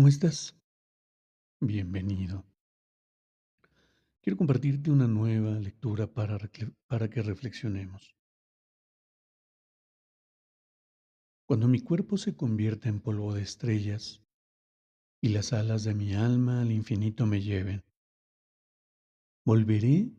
¿Cómo estás? Bienvenido. Quiero compartirte una nueva lectura para, para que reflexionemos. Cuando mi cuerpo se convierta en polvo de estrellas y las alas de mi alma al infinito me lleven, volveré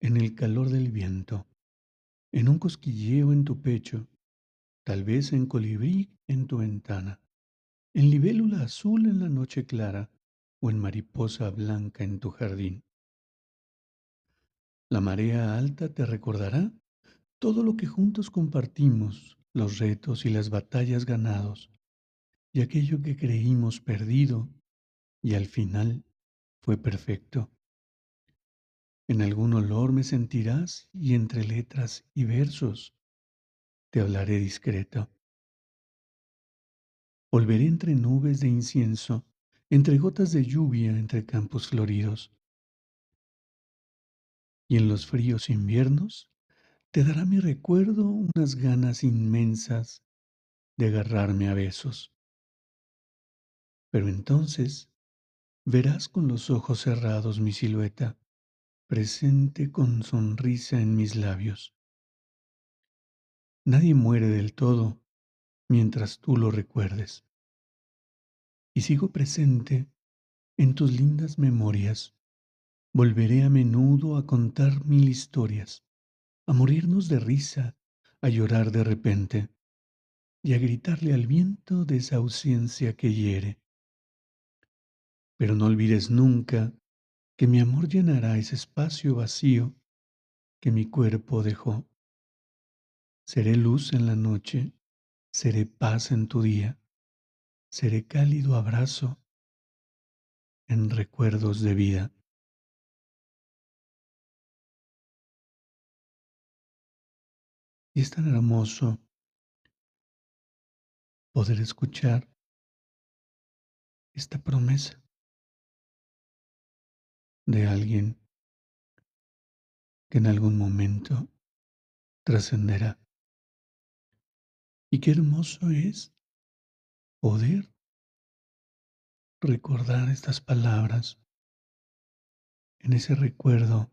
en el calor del viento, en un cosquilleo en tu pecho, tal vez en colibrí en tu ventana en libélula azul en la noche clara o en mariposa blanca en tu jardín. La marea alta te recordará todo lo que juntos compartimos, los retos y las batallas ganados, y aquello que creímos perdido y al final fue perfecto. En algún olor me sentirás y entre letras y versos te hablaré discreto. Volveré entre nubes de incienso, entre gotas de lluvia, entre campos floridos. Y en los fríos inviernos te dará mi recuerdo unas ganas inmensas de agarrarme a besos. Pero entonces verás con los ojos cerrados mi silueta, presente con sonrisa en mis labios. Nadie muere del todo mientras tú lo recuerdes. Y sigo presente en tus lindas memorias. Volveré a menudo a contar mil historias, a morirnos de risa, a llorar de repente y a gritarle al viento de esa ausencia que hiere. Pero no olvides nunca que mi amor llenará ese espacio vacío que mi cuerpo dejó. Seré luz en la noche Seré paz en tu día, seré cálido abrazo en recuerdos de vida. Y es tan hermoso poder escuchar esta promesa de alguien que en algún momento trascenderá. Y qué hermoso es poder recordar estas palabras en ese recuerdo,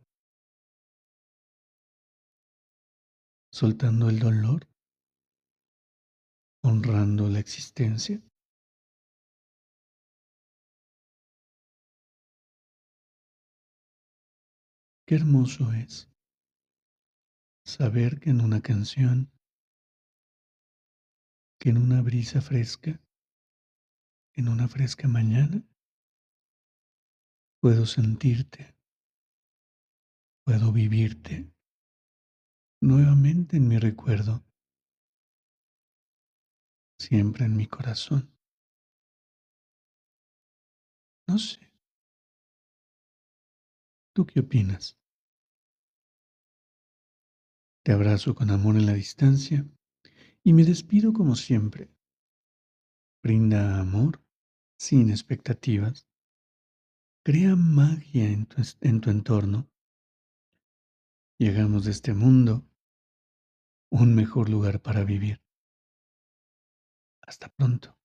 soltando el dolor, honrando la existencia. Qué hermoso es saber que en una canción en una brisa fresca, en una fresca mañana, puedo sentirte, puedo vivirte nuevamente en mi recuerdo, siempre en mi corazón. No sé. ¿Tú qué opinas? Te abrazo con amor en la distancia y me despido como siempre. Brinda amor sin expectativas. Crea magia en tu, en tu entorno. Y hagamos de este mundo un mejor lugar para vivir. Hasta pronto.